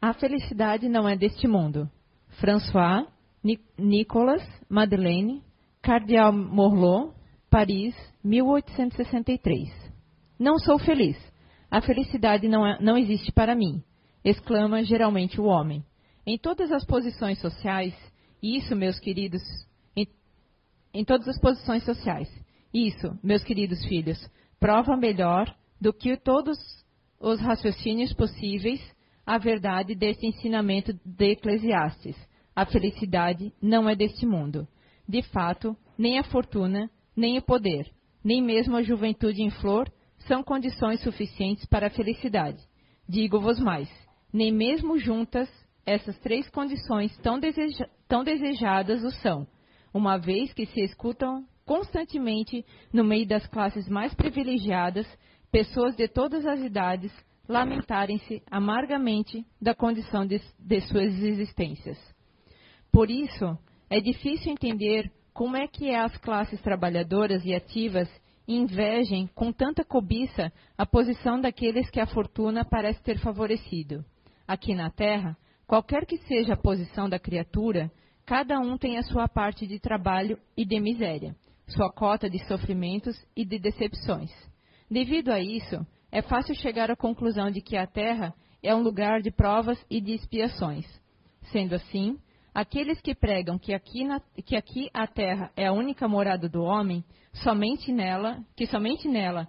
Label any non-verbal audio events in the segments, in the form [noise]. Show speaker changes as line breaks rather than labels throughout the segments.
A felicidade não é deste mundo. François, Ni Nicolas, Madeleine, Cardeal Morlot, Paris, 1863. Não sou feliz. A felicidade não, é, não existe para mim, exclama geralmente o homem. Em todas as posições sociais, isso, meus queridos, em, em todas as posições sociais, isso, meus queridos filhos, prova melhor do que todos os raciocínios possíveis a verdade deste ensinamento de Eclesiastes. A felicidade não é deste mundo. De fato, nem a fortuna, nem o poder, nem mesmo a juventude em flor são condições suficientes para a felicidade. Digo-vos mais, nem mesmo juntas essas três condições tão, deseja tão desejadas o são, uma vez que se escutam constantemente no meio das classes mais privilegiadas pessoas de todas as idades lamentarem-se amargamente da condição de, de suas existências. Por isso, é difícil entender como é que as classes trabalhadoras e ativas invejem com tanta cobiça a posição daqueles que a fortuna parece ter favorecido. Aqui na Terra, qualquer que seja a posição da criatura, cada um tem a sua parte de trabalho e de miséria, sua cota de sofrimentos e de decepções. Devido a isso, é fácil chegar à conclusão de que a Terra é um lugar de provas e de expiações. Sendo assim, aqueles que pregam que aqui, na, que aqui a Terra é a única morada do homem, somente nela, que somente nela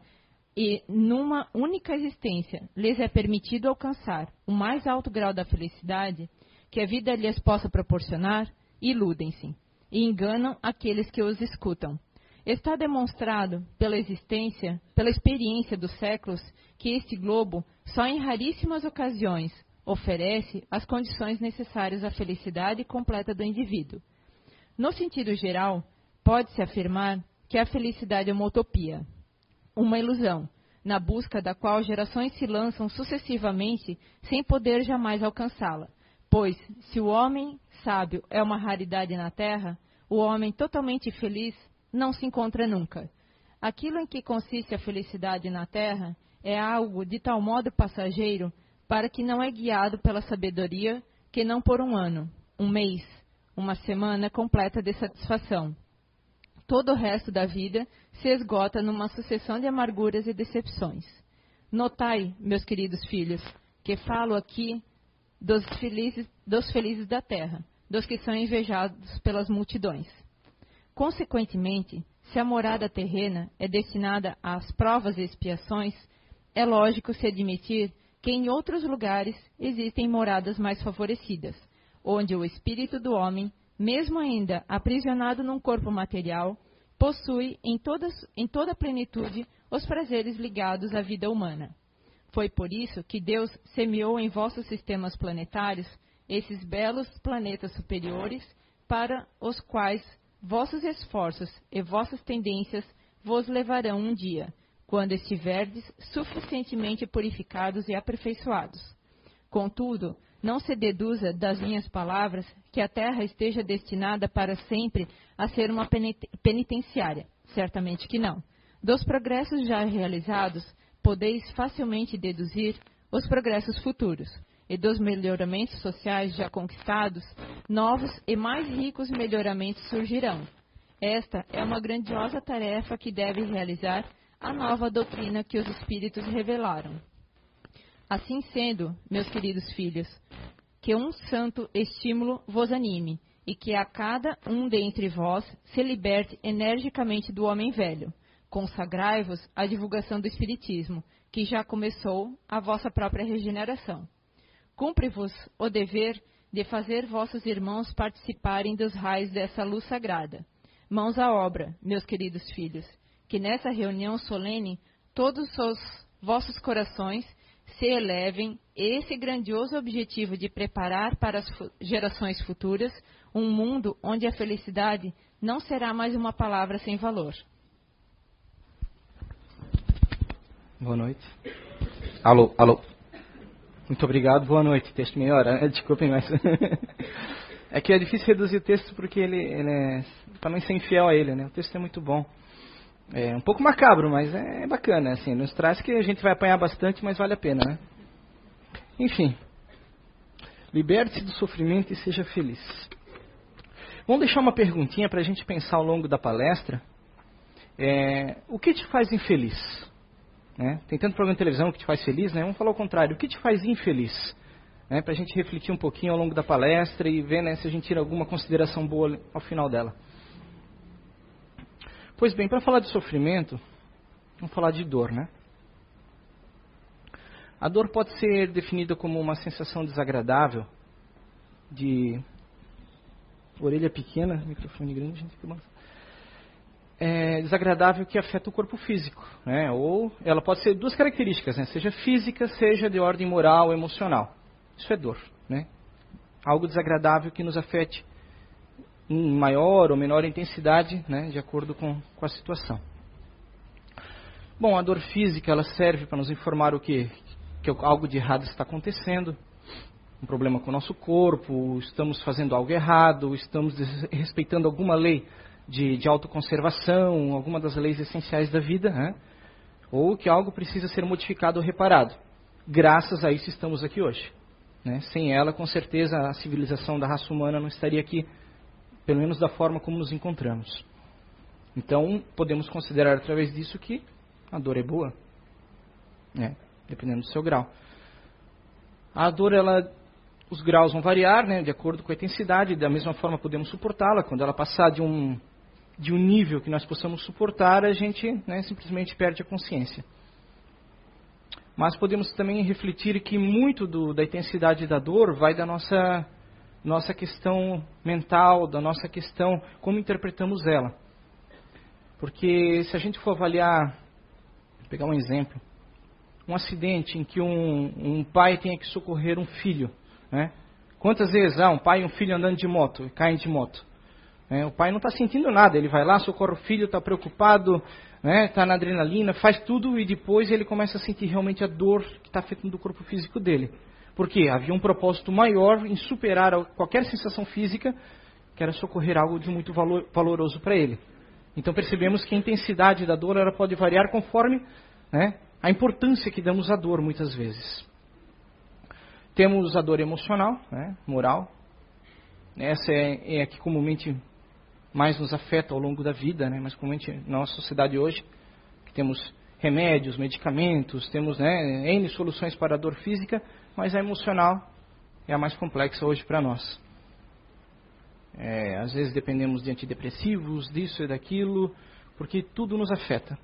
e numa única existência lhes é permitido alcançar o mais alto grau da felicidade que a vida lhes possa proporcionar, iludem-se e enganam aqueles que os escutam. Está demonstrado pela existência, pela experiência dos séculos, que este globo, só em raríssimas ocasiões, oferece as condições necessárias à felicidade completa do indivíduo. No sentido geral, pode-se afirmar que a felicidade é uma utopia, uma ilusão, na busca da qual gerações se lançam sucessivamente sem poder jamais alcançá-la. Pois, se o homem sábio é uma raridade na Terra, o homem totalmente feliz não se encontra nunca. Aquilo em que consiste a felicidade na terra é algo de tal modo passageiro para que não é guiado pela sabedoria que não por um ano, um mês, uma semana completa de satisfação. Todo o resto da vida se esgota numa sucessão de amarguras e decepções. Notai, meus queridos filhos, que falo aqui dos felizes, dos felizes da terra, dos que são invejados pelas multidões. Consequentemente, se a morada terrena é destinada às provas e expiações, é lógico se admitir que em outros lugares existem moradas mais favorecidas, onde o espírito do homem, mesmo ainda aprisionado num corpo material, possui em, todas, em toda a plenitude os prazeres ligados à vida humana. Foi por isso que Deus semeou em vossos sistemas planetários esses belos planetas superiores para os quais Vossos esforços e vossas tendências vos levarão um dia, quando estiverdes suficientemente purificados e aperfeiçoados. Contudo, não se deduza das minhas palavras que a terra esteja destinada para sempre a ser uma penitenciária. Certamente que não. Dos progressos já realizados, podeis facilmente deduzir os progressos futuros e dos melhoramentos sociais já conquistados, novos e mais ricos melhoramentos surgirão. Esta é uma grandiosa tarefa que deve realizar a nova doutrina que os Espíritos revelaram. Assim sendo, meus queridos filhos, que um santo estímulo vos anime e que a cada um dentre vós se liberte energicamente do homem velho. Consagrai-vos à divulgação do Espiritismo, que já começou a vossa própria regeneração. Cumpre-vos o dever de fazer vossos irmãos participarem dos raios dessa luz sagrada. Mãos à obra, meus queridos filhos, que nessa reunião solene todos os vossos corações se elevem esse grandioso objetivo de preparar para as gerações futuras um mundo onde a felicidade não será mais uma palavra sem valor.
Boa noite. Alô, alô. Muito obrigado, boa noite. Texto melhor, né? [laughs] desculpem, mas. [laughs] é que é difícil reduzir o texto porque ele, ele é. ser infiel a ele, né? O texto é muito bom. É um pouco macabro, mas é bacana, assim. Nos traz que a gente vai apanhar bastante, mas vale a pena, né? Enfim. Liberte-se do sofrimento e seja feliz. Vamos deixar uma perguntinha para a gente pensar ao longo da palestra. É, o que te faz infeliz? Né? Tem tanto programa de televisão que te faz feliz, né? Vamos falar o contrário. O que te faz infeliz? Né? Para a gente refletir um pouquinho ao longo da palestra e ver né, se a gente tira alguma consideração boa ao final dela. Pois bem, para falar de sofrimento, vamos falar de dor, né? A dor pode ser definida como uma sensação desagradável de orelha pequena, microfone grande, gente, que é, desagradável que afeta o corpo físico, né? Ou ela pode ser duas características, né? Seja física, seja de ordem moral, emocional. Isso é dor, né? Algo desagradável que nos afete em maior ou menor intensidade, né? De acordo com, com a situação. Bom, a dor física ela serve para nos informar o que que algo de errado está acontecendo, um problema com o nosso corpo, estamos fazendo algo errado, estamos respeitando alguma lei de, de autoconservação, alguma das leis essenciais da vida, né? ou que algo precisa ser modificado ou reparado. Graças a isso estamos aqui hoje. Né? Sem ela, com certeza, a civilização da raça humana não estaria aqui, pelo menos da forma como nos encontramos. Então, podemos considerar através disso que a dor é boa. Né? dependendo do seu grau. A dor, ela, os graus vão variar, né, de acordo com a intensidade, da mesma forma podemos suportá-la. Quando ela passar de um, de um nível que nós possamos suportar, a gente né, simplesmente perde a consciência. Mas podemos também refletir que muito do, da intensidade da dor vai da nossa, nossa questão mental, da nossa questão como interpretamos ela. Porque se a gente for avaliar, vou pegar um exemplo, um acidente em que um, um pai tenha que socorrer um filho. Né? Quantas vezes ah, um pai e um filho andando de moto, caem de moto? É, o pai não está sentindo nada, ele vai lá, socorre o filho, está preocupado, está né, tá na adrenalina, faz tudo e depois ele começa a sentir realmente a dor que está afetando o corpo físico dele. Porque havia um propósito maior em superar qualquer sensação física, que era socorrer algo de muito valor, valoroso para ele. Então percebemos que a intensidade da dor ela pode variar conforme né, a importância que damos à dor muitas vezes. Temos a dor emocional, né, moral. Essa é, é a que comumente mais nos afeta ao longo da vida, né, mas comumente na nossa sociedade hoje, que temos remédios, medicamentos, temos né, N soluções para a dor física, mas a emocional é a mais complexa hoje para nós. É, às vezes dependemos de antidepressivos, disso e daquilo, porque tudo nos afeta.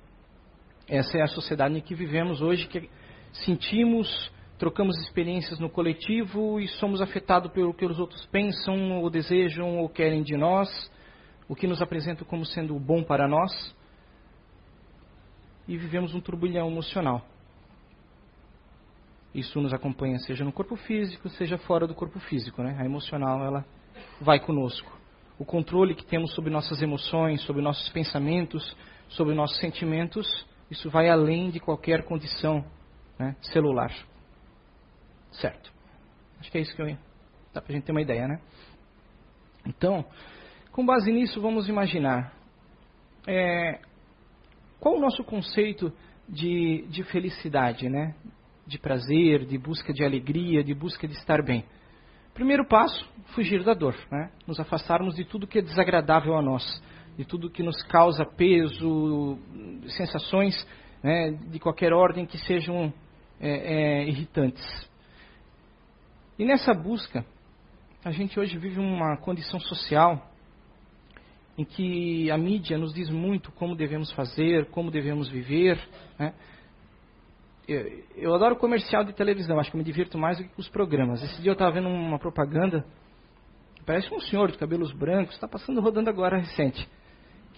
Essa é a sociedade em que vivemos hoje, que sentimos, trocamos experiências no coletivo e somos afetados pelo que os outros pensam, ou desejam, ou querem de nós, o que nos apresenta como sendo bom para nós. E vivemos um turbilhão emocional. Isso nos acompanha seja no corpo físico, seja fora do corpo físico. Né? A emocional, ela vai conosco. O controle que temos sobre nossas emoções, sobre nossos pensamentos, sobre nossos sentimentos, isso vai além de qualquer condição né, celular. Certo. Acho que é isso que eu. Dá para a gente ter uma ideia, né? Então, com base nisso, vamos imaginar é, qual o nosso conceito de, de felicidade, né? De prazer, de busca de alegria, de busca de estar bem. Primeiro passo, fugir da dor, né? Nos afastarmos de tudo que é desagradável a nós de tudo que nos causa peso, sensações né, de qualquer ordem que sejam é, é, irritantes. E nessa busca, a gente hoje vive uma condição social em que a mídia nos diz muito como devemos fazer, como devemos viver. Né? Eu, eu, adoro comercial de televisão, acho que me divirto mais do que com os programas. Esse dia eu estava vendo uma propaganda, parece um senhor de cabelos brancos, está passando rodando agora recente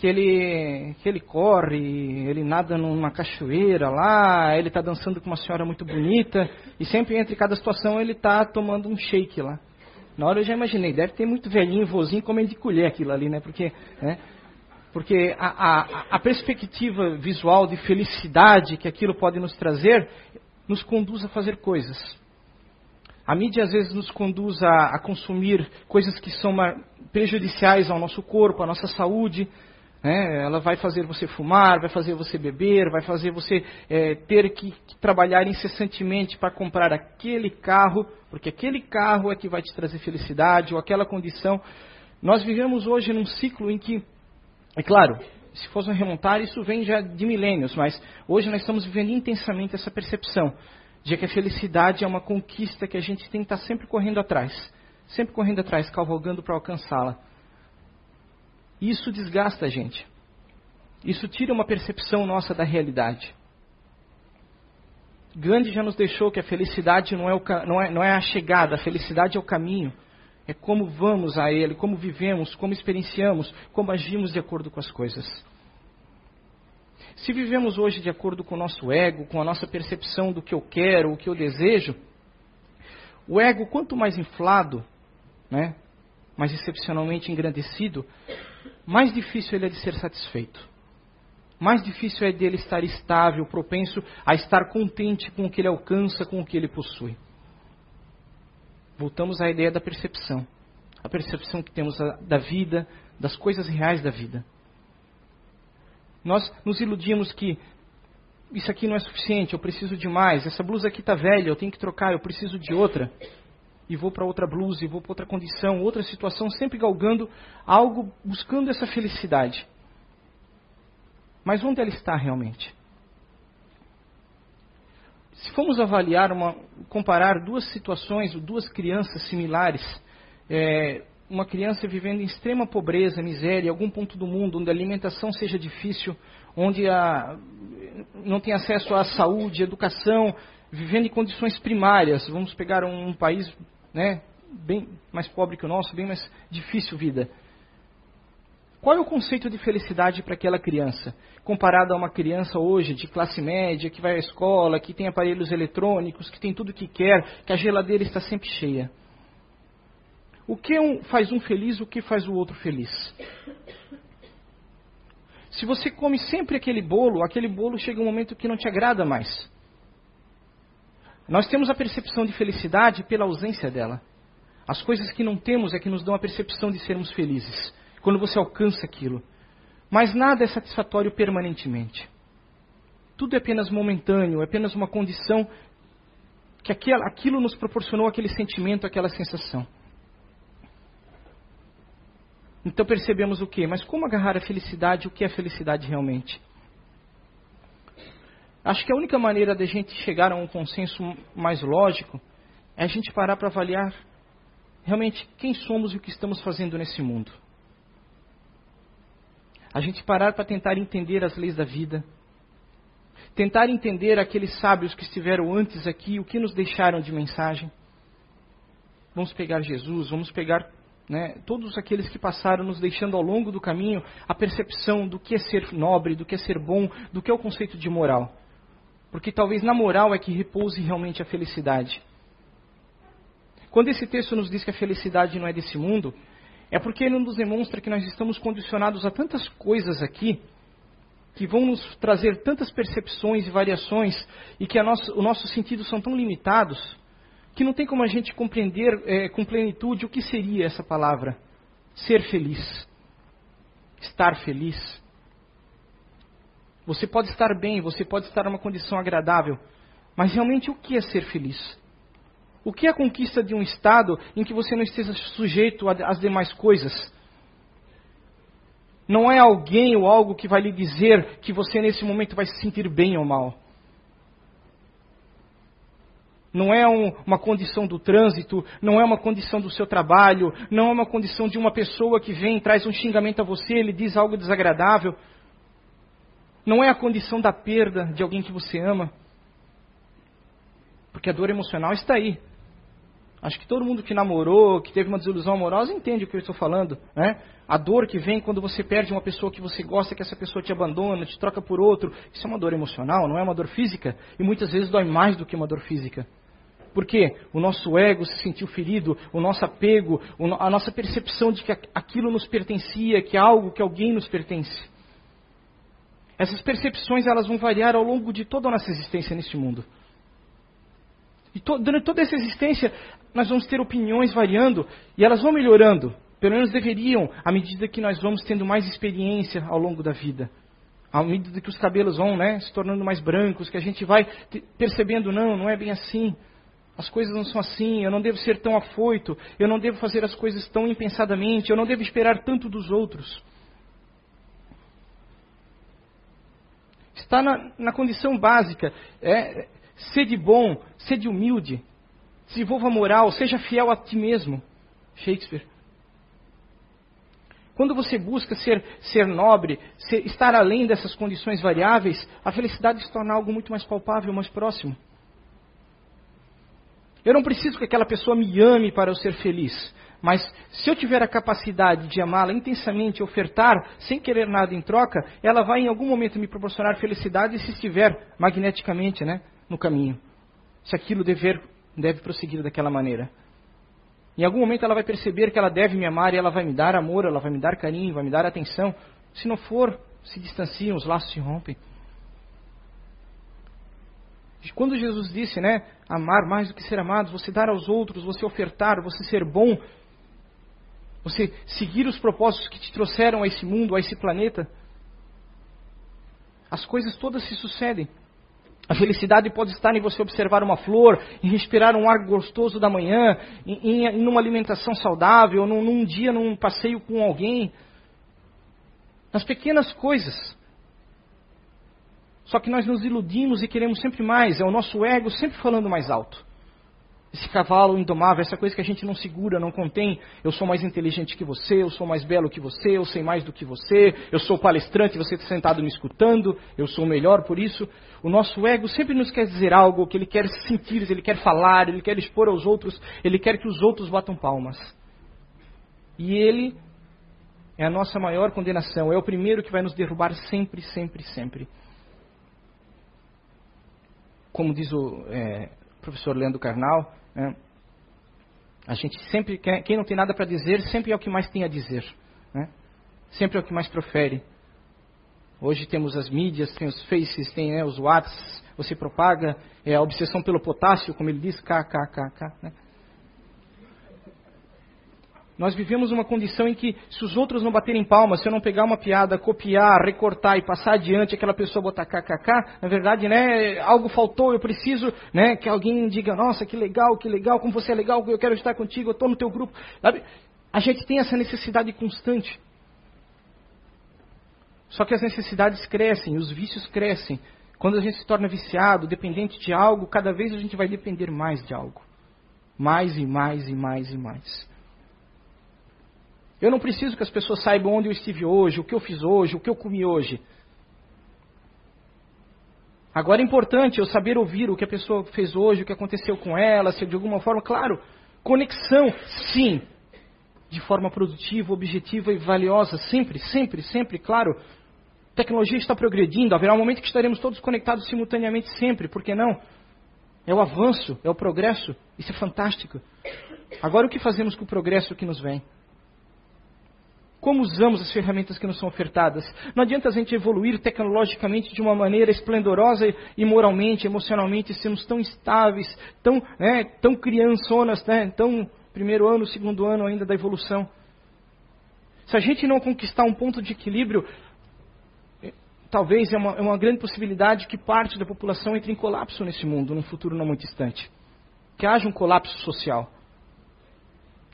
que ele, que ele corre, ele nada numa cachoeira lá, ele está dançando com uma senhora muito bonita, e sempre entre cada situação ele está tomando um shake lá. Na hora eu já imaginei, deve ter muito velhinho, vozinho comendo de colher aquilo ali, né? Porque, né? Porque a, a, a perspectiva visual de felicidade que aquilo pode nos trazer, nos conduz a fazer coisas. A mídia às vezes nos conduz a, a consumir coisas que são prejudiciais ao nosso corpo, à nossa saúde, Né? Ela vai fazer você fumar, vai fazer você beber, vai fazer você é, ter que, trabalhar incessantemente para comprar aquele carro, porque aquele carro é que vai te trazer felicidade, ou aquela condição. Nós vivemos hoje num ciclo em que, é claro, se fosse remontar, isso vem já de milênios, mas hoje nós estamos vivendo intensamente essa percepção de que a felicidade é uma conquista que a gente tem que estar sempre correndo atrás, sempre correndo atrás, cavalgando para alcançá-la. Isso desgasta a gente. Isso tira uma percepção nossa da realidade. Gandhi já nos deixou que a felicidade não é, o, não, é, não é a chegada, a felicidade é o caminho. É como vamos a Ele, como vivemos, como experienciamos, como agimos de acordo com as coisas. Se vivemos hoje de acordo com o nosso ego, com a nossa percepção do que eu quero, o que eu desejo, o ego, quanto mais inflado, né, mais excepcionalmente engrandecido, mais difícil ele é de ser satisfeito. Mais difícil é dele estar estável, propenso a estar contente com o que ele alcança, com o que ele possui. Voltamos à ideia da percepção. A percepção que temos da vida, das coisas reais da vida. Nós nos iludimos que isso aqui não é suficiente, eu preciso de mais, essa blusa aqui está velha, eu tenho que trocar, eu preciso de outra. E vou para outra blusa, e vou para outra condição, outra situação, sempre galgando algo, buscando essa felicidade. Mas onde ela está realmente? Se formos avaliar, uma, comparar duas situações, duas crianças similares, é, uma criança vivendo em extrema pobreza, miséria, em algum ponto do mundo onde a alimentação seja difícil, onde a, não tem acesso à saúde, educação, vivendo em condições primárias. Vamos pegar um, um país né, bem mais pobre que o nosso, bem mais difícil vida. Qual é o conceito de felicidade para aquela criança? Comparado a uma criança hoje de classe média, que vai à escola, que tem aparelhos eletrônicos, que tem tudo o que quer, que a geladeira está sempre cheia. O que um, faz um feliz, o que faz o outro feliz? Se você come sempre aquele bolo, aquele bolo chega um momento que não te agrada mais. Nós temos a percepção de felicidade pela ausência dela. As coisas que não temos é que nos dão a percepção de sermos felizes, quando você alcança aquilo. Mas nada é satisfatório permanentemente. Tudo é apenas momentâneo, é apenas uma condição que aquilo nos proporcionou aquele sentimento, aquela sensação. Então percebemos o quê? Mas como agarrar a felicidade? O que é felicidade realmente? Acho que a única maneira da gente chegar a um consenso mais lógico é a gente parar para avaliar realmente quem somos e o que estamos fazendo nesse mundo. A gente parar para tentar entender as leis da vida, tentar entender aqueles sábios que estiveram antes aqui, o que nos deixaram de mensagem. Vamos pegar Jesus, vamos pegar né, todos aqueles que passaram nos deixando ao longo do caminho a percepção do que é ser nobre, do que é ser bom, do que é o conceito de moral. Porque talvez na moral é que repouse realmente a felicidade. Quando esse texto nos diz que a felicidade não é desse mundo, é porque ele nos demonstra que nós estamos condicionados a tantas coisas aqui que vão nos trazer tantas percepções e variações e que nosso, os nossos sentidos são tão limitados que não tem como a gente compreender é, com plenitude o que seria essa palavra. Ser feliz. Estar feliz. Você pode estar bem, você pode estar numa condição agradável, mas realmente o que é ser feliz? O que é a conquista de um estado em que você não esteja sujeito às demais coisas? Não é alguém ou algo que vai lhe dizer que você nesse momento vai se sentir bem ou mal não é um, uma condição do trânsito, não é uma condição do seu trabalho, não é uma condição de uma pessoa que vem e traz um xingamento a você, ele diz algo desagradável. Não é a condição da perda de alguém que você ama. Porque a dor emocional está aí. Acho que todo mundo que namorou, que teve uma desilusão amorosa, entende o que eu estou falando. Né? A dor que vem quando você perde uma pessoa que você gosta, que essa pessoa te abandona, te troca por outro. Isso é uma dor emocional, não é uma dor física. E muitas vezes dói mais do que uma dor física. Porque o nosso ego se sentiu ferido, o nosso apego, a nossa percepção de que aquilo nos pertencia, que é algo que alguém nos pertence. Essas percepções elas vão variar ao longo de toda a nossa existência neste mundo. E to, durante toda essa existência nós vamos ter opiniões variando e elas vão melhorando. Pelo menos deveriam, à medida que nós vamos tendo mais experiência ao longo da vida. À medida que os cabelos vão né, se tornando mais brancos, que a gente vai percebendo, não, não é bem assim. As coisas não são assim, eu não devo ser tão afoito, eu não devo fazer as coisas tão impensadamente, eu não devo esperar tanto dos outros. Está na, na condição básica, é, sede bom, sede humilde, desenvolva moral, seja fiel a ti mesmo. Shakespeare. Quando você busca ser, ser nobre, ser, estar além dessas condições variáveis, a felicidade se torna algo muito mais palpável, mais próximo. Eu não preciso que aquela pessoa me ame para eu ser feliz. Mas se eu tiver a capacidade de amá-la intensamente, ofertar, sem querer nada em troca, ela vai em algum momento me proporcionar felicidade se estiver magneticamente né, no caminho. Se aquilo dever, deve prosseguir daquela maneira. Em algum momento ela vai perceber que ela deve me amar e ela vai me dar amor, ela vai me dar carinho, vai me dar atenção. Se não for, se distanciam, os laços se rompem. Quando Jesus disse, né, amar mais do que ser amado, você dar aos outros, você ofertar, você ser bom, você seguir os propósitos que te trouxeram a esse mundo, a esse planeta, as coisas todas se sucedem. A felicidade pode estar em você observar uma flor, em respirar um ar gostoso da manhã, em, em, em uma alimentação saudável, num, num dia, num passeio com alguém. Nas pequenas coisas. Só que nós nos iludimos e queremos sempre mais, é o nosso ego sempre falando mais alto. Esse cavalo indomável, essa coisa que a gente não segura, não contém. Eu sou mais inteligente que você, eu sou mais belo que você, eu sei mais do que você, eu sou palestrante, você está sentado me escutando, eu sou melhor por isso. O nosso ego sempre nos quer dizer algo que ele quer sentir, ele quer falar, ele quer expor aos outros, ele quer que os outros batam palmas. E ele é a nossa maior condenação, é o primeiro que vai nos derrubar sempre, sempre, sempre. Como diz o é, professor Leandro Carnal, é. A gente sempre, quem não tem nada para dizer, sempre é o que mais tem a dizer. Né? Sempre é o que mais profere. Hoje temos as mídias, tem os faces, tem né, os whats, você propaga é, a obsessão pelo potássio, como ele diz, kkkk. Né? Nós vivemos uma condição em que, se os outros não baterem palmas, se eu não pegar uma piada, copiar, recortar e passar adiante, aquela pessoa botar kkk, na verdade, né, algo faltou, eu preciso né, que alguém diga, nossa, que legal, que legal, como você é legal, eu quero estar contigo, eu estou no teu grupo. A gente tem essa necessidade constante. Só que as necessidades crescem, os vícios crescem. Quando a gente se torna viciado, dependente de algo, cada vez a gente vai depender mais de algo. Mais e mais e mais e mais. Eu não preciso que as pessoas saibam onde eu estive hoje, o que eu fiz hoje, o que eu comi hoje. Agora é importante eu saber ouvir o que a pessoa fez hoje, o que aconteceu com ela, se de alguma forma, claro, conexão, sim, de forma produtiva, objetiva e valiosa, sempre, sempre, sempre, claro. A tecnologia está progredindo, haverá um momento que estaremos todos conectados simultaneamente sempre, por que não? É o avanço, é o progresso, isso é fantástico. Agora o que fazemos com o progresso que nos vem? Como usamos as ferramentas que nos são ofertadas? Não adianta a gente evoluir tecnologicamente de uma maneira esplendorosa e moralmente, emocionalmente, sermos tão estáveis, tão, né, tão criançonas, né, tão primeiro ano, segundo ano ainda da evolução. Se a gente não conquistar um ponto de equilíbrio, é, talvez é uma, é uma grande possibilidade que parte da população entre em colapso nesse mundo, num futuro não muito distante. Que haja um colapso social.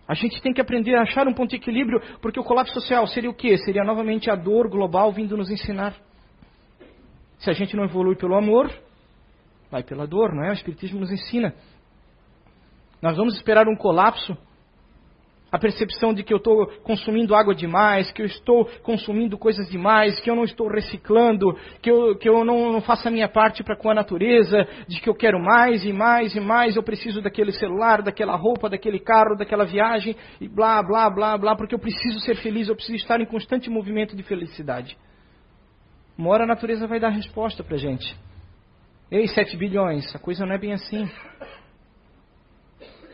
A gente tem que aprender a achar um ponto de equilíbrio, porque o colapso social seria o quê? Seria novamente a dor global vindo nos ensinar. Se a gente não evolui pelo amor, vai pela dor, não é? O Espiritismo nos ensina. Nós vamos esperar um colapso a percepção de que eu estou consumindo água demais, que eu estou consumindo coisas demais, que eu não estou reciclando, que eu, que eu não, não faço a minha parte para com a natureza, de que eu quero mais e mais e mais, eu preciso daquele celular, daquela roupa, daquele carro, daquela viagem, e blá, blá, blá, blá, porque eu preciso ser feliz, eu preciso estar em constante movimento de felicidade. Uma hora a natureza vai dar resposta para a gente. Ei, 7 bilhões, a coisa não é bem assim.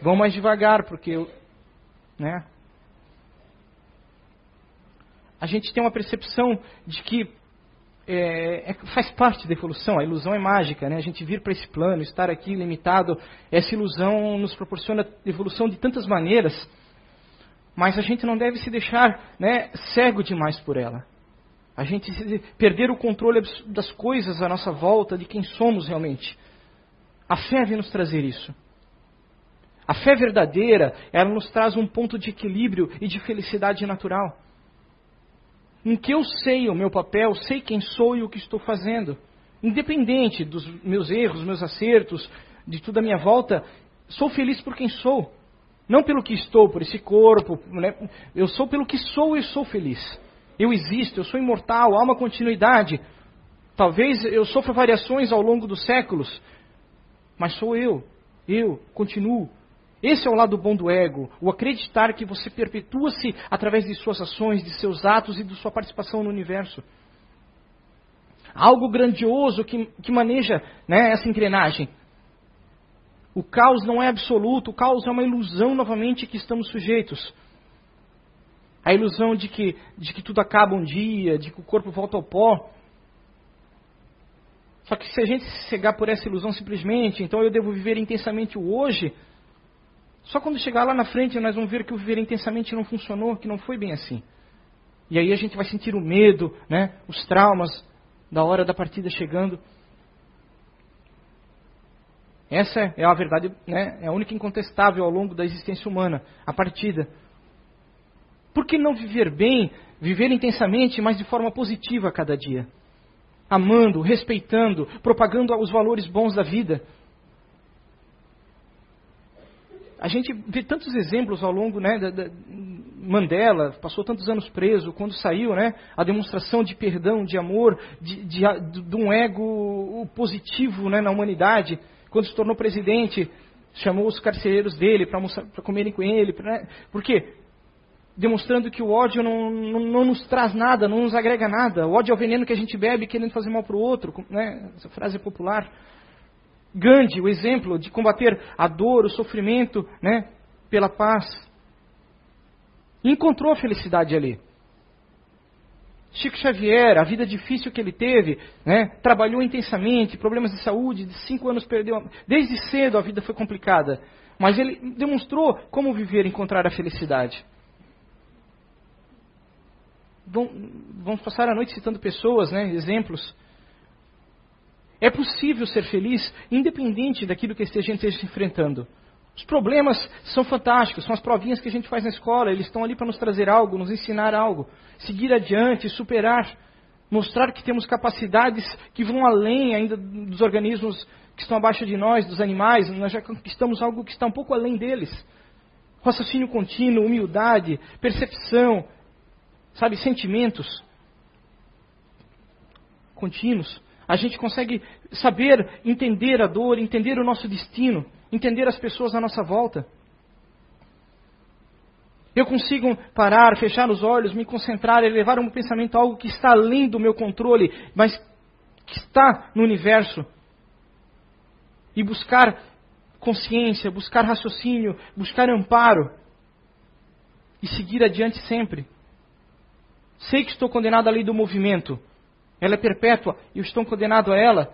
Vão mais devagar, porque né? A gente tem uma percepção de que é, é, faz parte da evolução, a ilusão é mágica, né? A gente vir para esse plano, estar aqui limitado, essa ilusão nos proporciona evolução de tantas maneiras. Mas a gente não deve se deixar né, cego demais por ela. A gente perder o controle das coisas à nossa volta, de quem somos realmente. A fé vem nos trazer isso. A fé verdadeira, ela nos traz um ponto de equilíbrio e de felicidade natural. Em que eu sei o meu papel, sei quem sou e o que estou fazendo. Independente dos meus erros, meus acertos, de tudo à minha volta, sou feliz por quem sou. Não pelo que estou, por esse corpo. Né? Eu sou pelo que sou e sou feliz. Eu existo, eu sou imortal, há uma continuidade. Talvez eu sofra variações ao longo dos séculos, mas sou eu. Eu continuo esse é o lado bom do ego, o acreditar que você perpetua-se através de suas ações, de seus atos e de sua participação no universo. Algo grandioso que, que maneja né, essa engrenagem. O caos não é absoluto, o caos é uma ilusão novamente que estamos sujeitos. A ilusão de que, de que tudo acaba um dia, de que o corpo volta ao pó. Só que se a gente se cegar por essa ilusão simplesmente, então eu devo viver intensamente o hoje, só quando chegar lá na frente nós vamos ver que o viver intensamente não funcionou, que não foi bem assim. E aí a gente vai sentir o medo, né, os traumas da hora da partida chegando. Essa é a verdade, né, é a única incontestável ao longo da existência humana, a partida. Por que não viver bem, viver intensamente, mas de forma positiva a cada dia? Amando, respeitando, propagando os valores bons da vida, a gente vê tantos exemplos ao longo, né, da, da, Mandela passou tantos anos preso, quando saiu, né, a demonstração de perdão, de amor, de, de, de um ego positivo, né, na humanidade, quando se tornou presidente, chamou os carcereiros dele para comerem com ele, né, por quê? Demonstrando que o ódio não, não, não, nos traz nada, não nos agrega nada. O ódio é o veneno que a gente bebe querendo fazer mal para o outro, né, essa frase é popular. Gandhi, o exemplo de combater a dor, o sofrimento, né, pela paz. encontrou a felicidade ali. Chico Xavier, a vida difícil que ele teve, né, trabalhou intensamente, problemas de saúde, de cinco anos perdeu. Desde cedo a vida foi complicada. Mas ele demonstrou como viver e encontrar a felicidade. Vamos passar a noite citando pessoas, né, exemplos. É possível ser feliz independente daquilo que a gente esteja enfrentando. Os problemas são fantásticos, são as provinhas que a gente faz na escola, eles estão ali para nos trazer algo, nos ensinar algo, seguir adiante, superar, mostrar que temos capacidades que vão além ainda dos organismos que estão abaixo de nós, dos animais, nós já conquistamos algo que está um pouco além deles. Raciocínio contínuo, humildade, percepção, sabe, sentimentos contínuos a gente consegue saber entender a dor, entender o nosso destino, entender as pessoas à nossa volta. Eu consigo parar, fechar os olhos, me concentrar, elevar um pensamento a algo que está além do meu controle, mas que está no universo. E buscar consciência, buscar raciocínio, buscar amparo. E seguir adiante sempre. Sei que estou condenado à lei do movimento ela é perpétua e eu estou condenado a ela.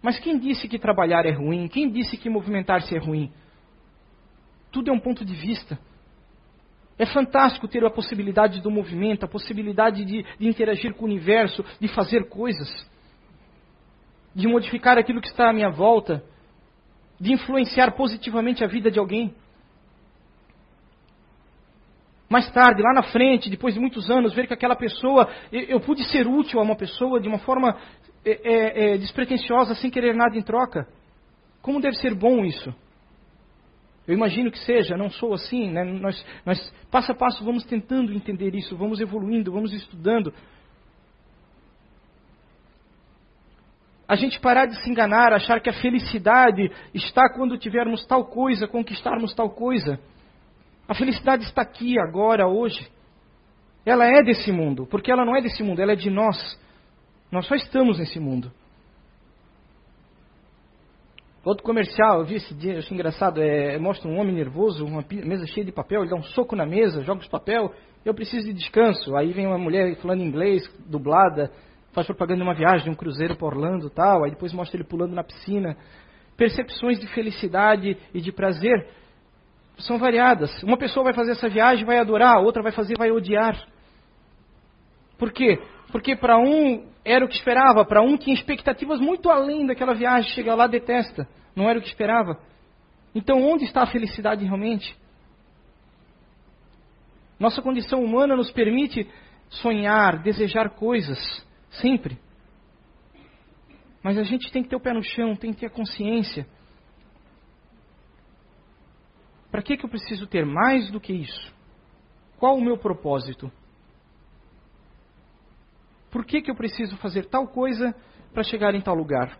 Mas quem disse que trabalhar é ruim? Quem disse que movimentar-se é ruim? Tudo é um ponto de vista. É fantástico ter a possibilidade do movimento, a possibilidade de, de interagir com o universo, de fazer coisas, de modificar aquilo que está à minha volta, de influenciar positivamente a vida de alguém mais tarde, lá na frente, depois de muitos anos, ver que aquela pessoa, eu, pude ser útil a uma pessoa de uma forma é, é, é, despretensiosa, sem querer nada em troca. Como deve ser bom isso? Eu imagino que seja, não sou assim, né? nós, nós passo a passo vamos tentando entender isso, vamos evoluindo, vamos estudando. A gente parar de se enganar, achar que a felicidade está quando tivermos tal coisa, conquistarmos tal coisa. A felicidade está aqui, agora, hoje. Ela é desse mundo, porque ela não é desse mundo, ela é de nós. Nós só estamos nesse mundo. Outro comercial, eu vi esse dia, achei engraçado, é, mostra um homem nervoso, uma mesa cheia de papel, ele dá um soco na mesa, joga os papel, eu preciso de descanso. Aí vem uma mulher falando inglês, dublada, faz propaganda de uma viagem, de um cruzeiro para Orlando tal, aí depois mostra ele pulando na piscina. Percepções de felicidade e de prazer são variadas. Uma pessoa vai fazer essa viagem, vai adorar, outra vai fazer, vai odiar. Por quê? Porque para um era o que esperava, para um tinha expectativas muito além daquela viagem, chega lá detesta, não era o que esperava. Então onde está a felicidade realmente? Nossa condição humana nos permite sonhar, desejar coisas, sempre. Mas a gente tem que ter o pé no chão, tem que ter a consciência. Para que, que eu preciso ter mais do que isso? Qual o meu propósito? Por que, que eu preciso fazer tal coisa para chegar em tal lugar?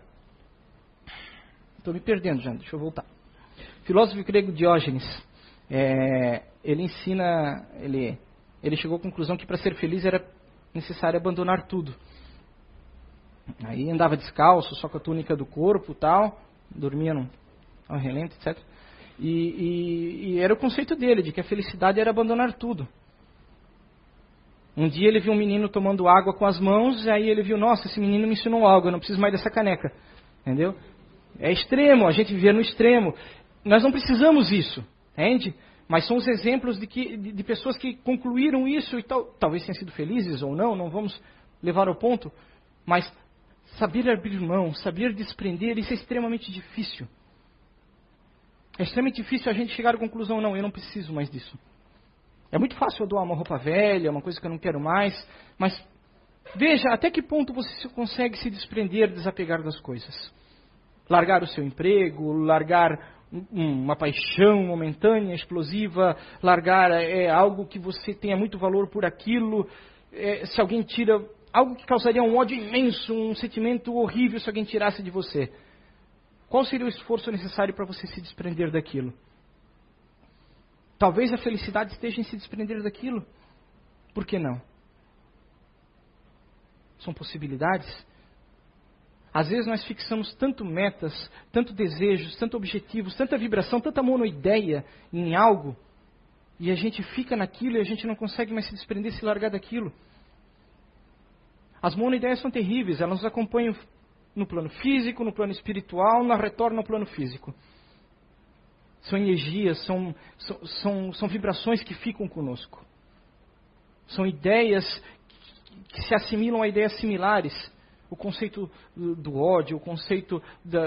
Estou me perdendo já, deixa eu voltar. Filósofo grego Diógenes, é, ele ensina, ele, ele chegou à conclusão que para ser feliz era necessário abandonar tudo. Aí andava descalço, só com a túnica do corpo tal, dormia ao relento, etc. E, e, e era o conceito dele, de que a felicidade era abandonar tudo. Um dia ele viu um menino tomando água com as mãos, e aí ele viu, nossa, esse menino me ensinou algo, eu não preciso mais dessa caneca. Entendeu? É extremo, a gente vive no extremo. Nós não precisamos isso, entende? Mas são os exemplos de, que, de, de pessoas que concluíram isso e tal, talvez tenham sido felizes ou não, não vamos levar ao ponto. Mas saber abrir mão, saber desprender, isso é extremamente difícil. É extremamente difícil a gente chegar à conclusão, não, eu não preciso mais disso. É muito fácil eu doar uma roupa velha, uma coisa que eu não quero mais, mas veja até que ponto você consegue se desprender, desapegar das coisas. Largar o seu emprego, largar uma paixão momentânea, explosiva, largar é, algo que você tenha muito valor por aquilo. É, se alguém tira algo que causaria um ódio imenso, um sentimento horrível se alguém tirasse de você. Qual seria o esforço necessário para você se desprender daquilo? Talvez a felicidade esteja em se desprender daquilo. Por que não? São possibilidades. Às vezes nós fixamos tanto metas, tanto desejos, tanto objetivos, tanta vibração, tanta monoideia em algo, e a gente fica naquilo e a gente não consegue mais se desprender, se largar daquilo. As monoideias são terríveis, elas nos acompanham no plano físico, no plano espiritual, na retorna ao plano físico. São energias, são, são, são, são vibrações que ficam conosco. São ideias que se assimilam a ideias similares. O conceito do ódio, o conceito da,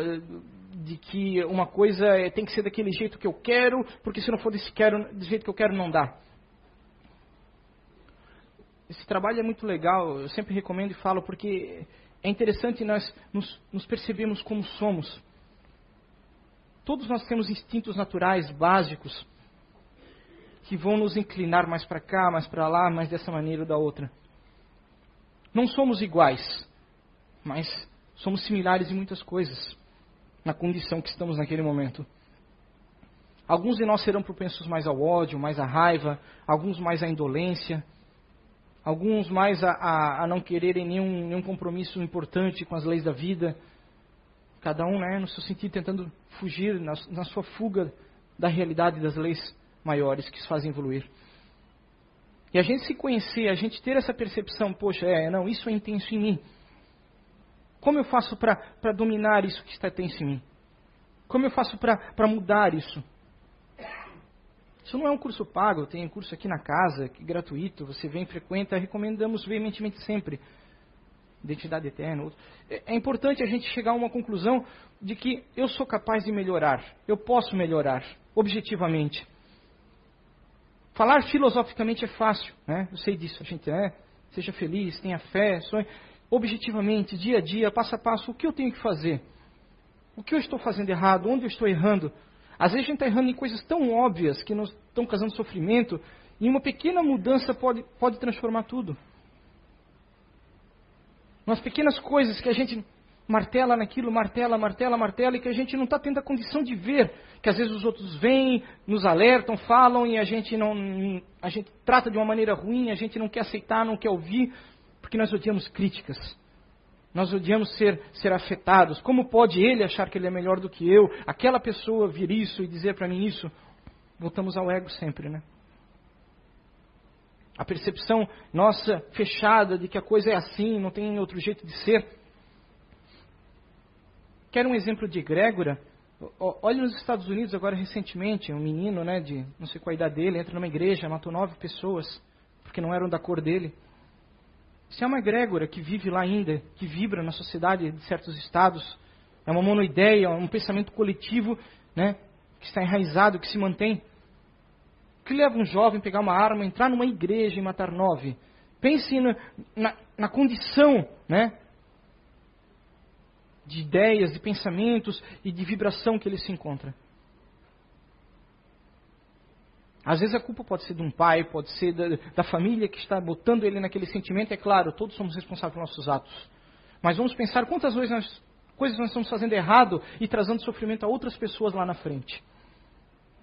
de que uma coisa é, tem que ser daquele jeito que eu quero, porque se não for desse quero, do jeito que eu quero, não dá. Esse trabalho é muito legal, eu sempre recomendo e falo, porque é interessante nós nos, nos percebermos como somos. Todos nós temos instintos naturais básicos que vão nos inclinar mais para cá, mais para lá, mais dessa maneira ou da outra. Não somos iguais, mas somos similares em muitas coisas, na condição que estamos naquele momento. Alguns de nós serão propensos mais ao ódio, mais à raiva, alguns mais à indolência, alguns mais a, a, a não quererem nenhum, nenhum compromisso importante com as leis da vida, cada um né, no seu sentido tentando fugir na, na sua fuga da realidade das leis maiores que se fazem evoluir. E a gente se conhecer, a gente ter essa percepção, poxa, é, não, isso é intenso em mim. Como eu faço para dominar isso que está intenso em mim? Como eu faço para mudar isso? Isso não é um curso pago, tem curso aqui na casa, que é gratuito, você vem, frequenta, recomendamos veementemente sempre. Identidade eterna. É, é importante a gente chegar a uma conclusão de que eu sou capaz de melhorar, eu posso melhorar, objetivamente. Falar filosoficamente é fácil, né? eu sei disso, a gente é, seja feliz, tenha fé, sonhe. Objetivamente, dia a dia, passo a passo, o que eu tenho que fazer? O que eu estou fazendo errado? Onde eu estou errando? Às vezes a gente está errando em coisas tão óbvias que nos estão causando sofrimento, e uma pequena mudança pode, pode transformar tudo. Umas pequenas coisas que a gente martela naquilo, martela, martela, martela, e que a gente não está tendo a condição de ver, que às vezes os outros vêm, nos alertam, falam, e a gente não. A gente trata de uma maneira ruim, a gente não quer aceitar, não quer ouvir, porque nós odiamos críticas. Nós odiamos ser, ser afetados. Como pode ele achar que ele é melhor do que eu? Aquela pessoa vir isso e dizer para mim isso? Voltamos ao ego sempre, né? A percepção nossa fechada de que a coisa é assim, não tem outro jeito de ser. Quer um exemplo de egrégora? Olha nos Estados Unidos agora recentemente, um menino, né, de não sei qual a idade dele, entra numa igreja, matou nove pessoas, porque não eram da cor dele. Isso é uma egrégora que vive lá ainda, que vibra na sociedade de certos estados. É uma monoideia, um pensamento coletivo, né, que está enraizado, que se mantém. Que leva um jovem a pegar uma arma, entrar numa igreja e matar nove? Pense na, na, na condição, né, de ideias, de pensamentos e de vibração que ele se encontra. Às vezes a culpa pode ser de um pai, pode ser da, da, família que está botando ele naquele sentimento. É claro, todos somos responsáveis pelos nossos atos. Mas vamos pensar quantas vezes nós, coisas nós estamos fazendo errado e trazendo sofrimento a outras pessoas lá na frente.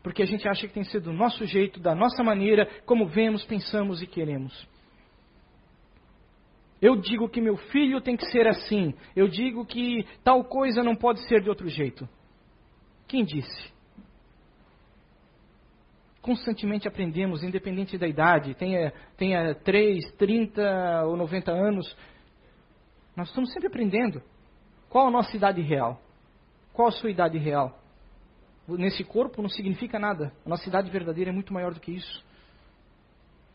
Porque a gente acha que tem que ser do nosso jeito, da nossa maneira, como vemos, pensamos e queremos. Eu digo que meu filho tem que ser assim. Eu digo que tal coisa não pode ser de outro jeito. Quem disse? Constantemente aprendemos, independente da idade, tenha, tenha 3, 30 ou 90 anos. Nós estamos sempre aprendendo. Qual a nossa idade real? Qual a sua idade real? Nesse corpo não significa nada. A nossa idade verdadeira é muito maior do que isso.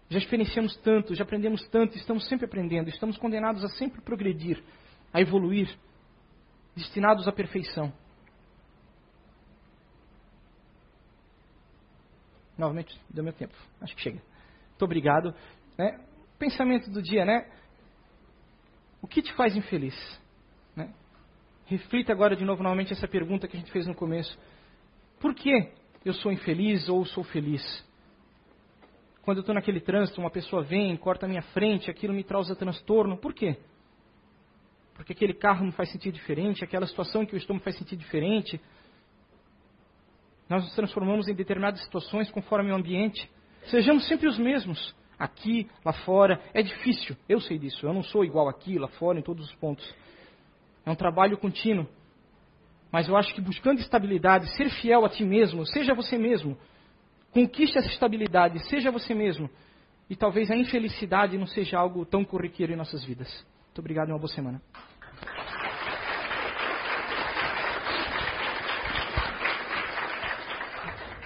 Já experienciamos tanto, já aprendemos tanto, estamos sempre aprendendo, estamos condenados a sempre progredir, a evoluir, destinados à perfeição. Novamente, deu meu tempo, acho que chega. Muito obrigado. Né? Pensamento do dia, né? O que te faz infeliz? Né? Reflita agora de novo novamente essa pergunta que a gente fez no começo. Por que eu sou infeliz ou sou feliz? Quando eu estou naquele trânsito, uma pessoa vem, corta a minha frente, aquilo me causa transtorno. Por quê? Porque aquele carro me faz sentir diferente, aquela situação em que eu estou me faz sentir diferente. Nós nos transformamos em determinadas situações conforme o ambiente. Sejamos sempre os mesmos, aqui, lá fora. É difícil, eu sei disso. Eu não sou igual aqui, lá fora, em todos os pontos. É um trabalho contínuo. Mas eu acho que buscando estabilidade, ser fiel a ti mesmo, seja você mesmo, Conquiste essa estabilidade, seja você mesmo. E talvez a infelicidade não seja algo tão corriqueiro em nossas vidas. Muito obrigado e uma boa semana.